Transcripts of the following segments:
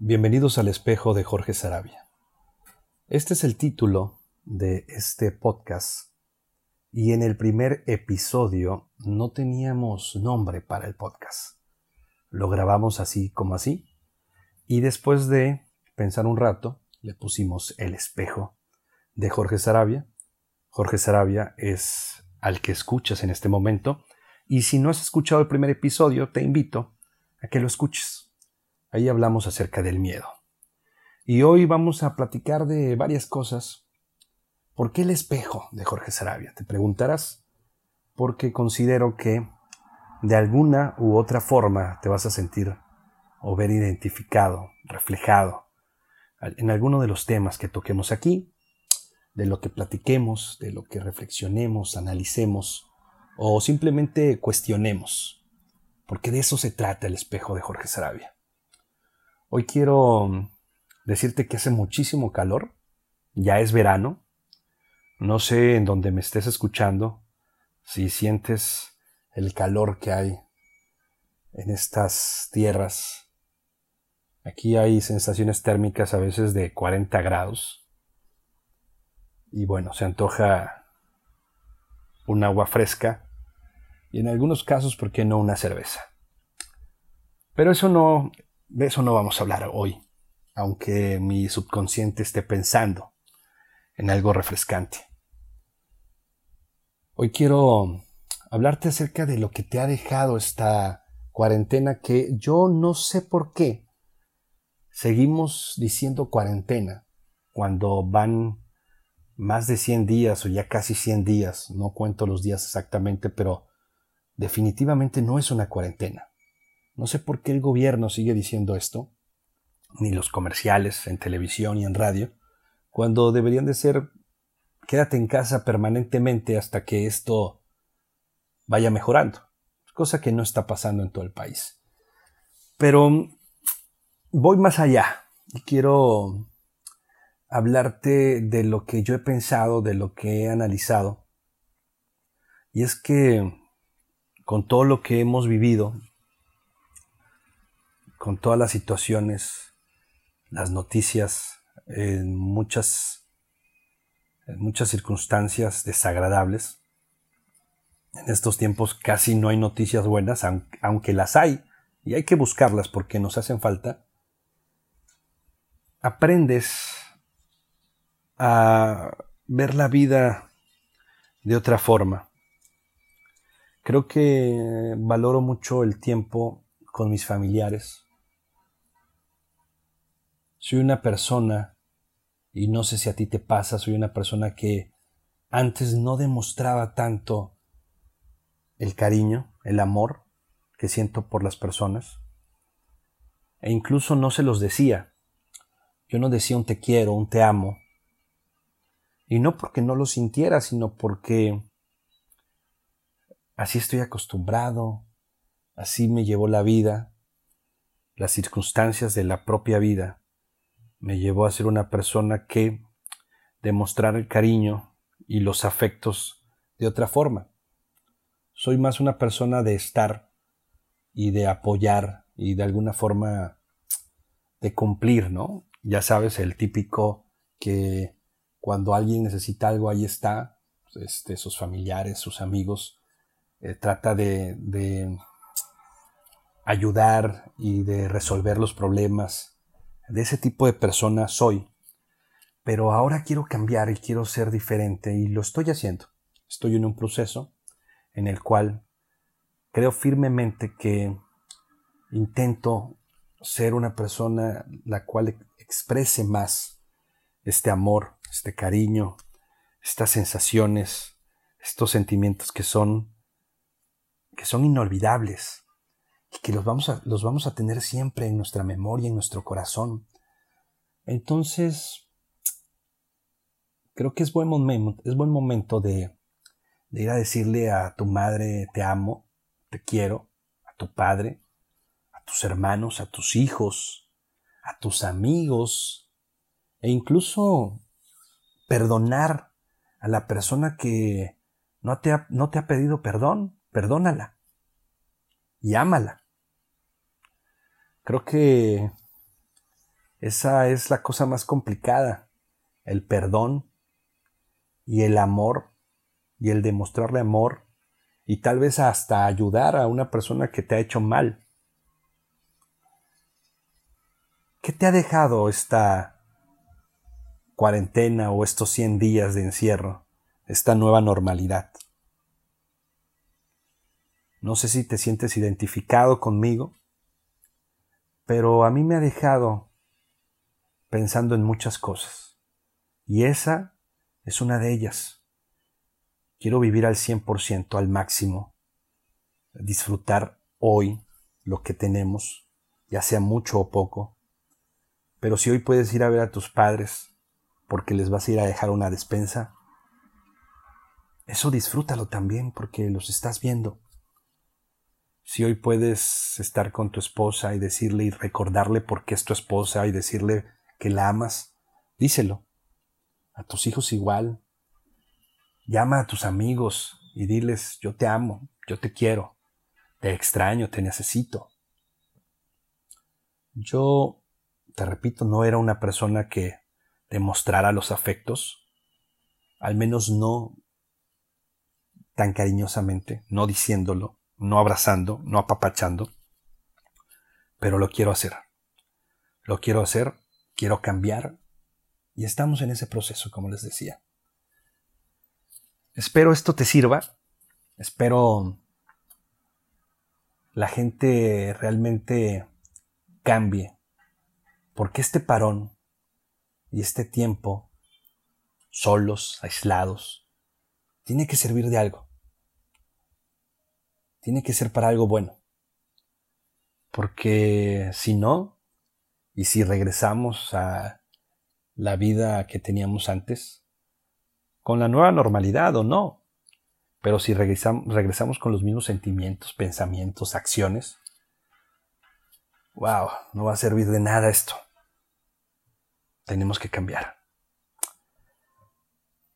Bienvenidos al espejo de Jorge Sarabia. Este es el título de este podcast y en el primer episodio no teníamos nombre para el podcast. Lo grabamos así como así y después de pensar un rato le pusimos el espejo de Jorge Sarabia. Jorge Sarabia es al que escuchas en este momento y si no has escuchado el primer episodio te invito a que lo escuches Ahí hablamos acerca del miedo. Y hoy vamos a platicar de varias cosas. ¿Por qué el espejo de Jorge Sarabia? Te preguntarás. Porque considero que de alguna u otra forma te vas a sentir o ver identificado, reflejado en alguno de los temas que toquemos aquí, de lo que platiquemos, de lo que reflexionemos, analicemos o simplemente cuestionemos. Porque de eso se trata el espejo de Jorge Sarabia. Hoy quiero decirte que hace muchísimo calor, ya es verano. No sé en dónde me estés escuchando, si sientes el calor que hay en estas tierras. Aquí hay sensaciones térmicas a veces de 40 grados. Y bueno, se antoja un agua fresca y en algunos casos, ¿por qué no una cerveza? Pero eso no de eso no vamos a hablar hoy, aunque mi subconsciente esté pensando en algo refrescante. Hoy quiero hablarte acerca de lo que te ha dejado esta cuarentena que yo no sé por qué seguimos diciendo cuarentena cuando van más de 100 días o ya casi 100 días, no cuento los días exactamente, pero definitivamente no es una cuarentena. No sé por qué el gobierno sigue diciendo esto, ni los comerciales en televisión y en radio, cuando deberían de ser quédate en casa permanentemente hasta que esto vaya mejorando, cosa que no está pasando en todo el país. Pero voy más allá y quiero hablarte de lo que yo he pensado, de lo que he analizado. Y es que con todo lo que hemos vivido, con todas las situaciones, las noticias, en muchas, muchas circunstancias desagradables. En estos tiempos casi no hay noticias buenas, aunque las hay, y hay que buscarlas porque nos hacen falta. Aprendes a ver la vida de otra forma. Creo que valoro mucho el tiempo con mis familiares, soy una persona, y no sé si a ti te pasa, soy una persona que antes no demostraba tanto el cariño, el amor que siento por las personas. E incluso no se los decía. Yo no decía un te quiero, un te amo. Y no porque no lo sintiera, sino porque así estoy acostumbrado, así me llevó la vida, las circunstancias de la propia vida me llevó a ser una persona que demostrar el cariño y los afectos de otra forma. Soy más una persona de estar y de apoyar y de alguna forma de cumplir, ¿no? Ya sabes, el típico que cuando alguien necesita algo, ahí está, este, sus familiares, sus amigos, eh, trata de, de ayudar y de resolver los problemas de ese tipo de persona soy, pero ahora quiero cambiar y quiero ser diferente y lo estoy haciendo. Estoy en un proceso en el cual creo firmemente que intento ser una persona la cual exprese más este amor, este cariño, estas sensaciones, estos sentimientos que son que son inolvidables que los vamos, a, los vamos a tener siempre en nuestra memoria, en nuestro corazón. Entonces, creo que es buen momento, es buen momento de, ir a decirle a tu madre te amo, te quiero, a tu padre, a tus hermanos, a tus hijos, a tus amigos, e incluso perdonar a la persona que no te ha, no te ha pedido perdón, perdónala y ámala. Creo que Esa es la cosa más complicada, el perdón y el amor y el demostrarle amor y tal vez hasta ayudar a una persona que te ha hecho mal. ¿Qué te ha dejado esta cuarentena o estos 100 días de encierro, esta nueva normalidad? No sé si te sientes identificado conmigo, pero a mí me ha dejado pensando en muchas cosas. Y esa es una de ellas. Quiero vivir al 100%, al máximo, disfrutar hoy lo que tenemos, ya sea mucho o poco. Pero si hoy puedes ir a ver a tus padres porque les vas a ir a dejar una despensa, eso disfrútalo también porque los estás viendo. Si hoy puedes estar con tu esposa y decirle y recordarle por qué es tu esposa y decirle que la amas, díselo. A tus hijos igual. Llama a tus amigos y diles, yo te amo, yo te quiero, te extraño, te necesito. Yo, te repito, no era una persona que demostrara los afectos, al menos no tan cariñosamente, no diciéndolo no abrazando, no apapachando, pero lo quiero hacer. Lo quiero hacer, quiero cambiar y estamos en ese proceso, como les decía. Espero esto te sirva, espero la gente realmente cambie, porque este parón y este tiempo, solos, aislados, tiene que servir de algo tiene que ser para algo bueno. Porque si no, y si regresamos a la vida que teníamos antes, con la nueva normalidad o no, pero si regresamos, con los mismos sentimientos, pensamientos, acciones, wow, no va a servir de nada esto. Tenemos que cambiar.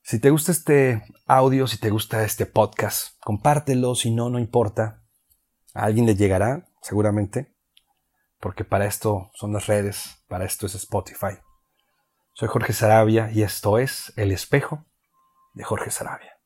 Si te gusta este audio, si te gusta este podcast, compártelo, si no, no importa. A alguien le llegará, seguramente, porque para esto son las redes, para esto es Spotify. Soy Jorge Sarabia y esto es El espejo de Jorge Sarabia.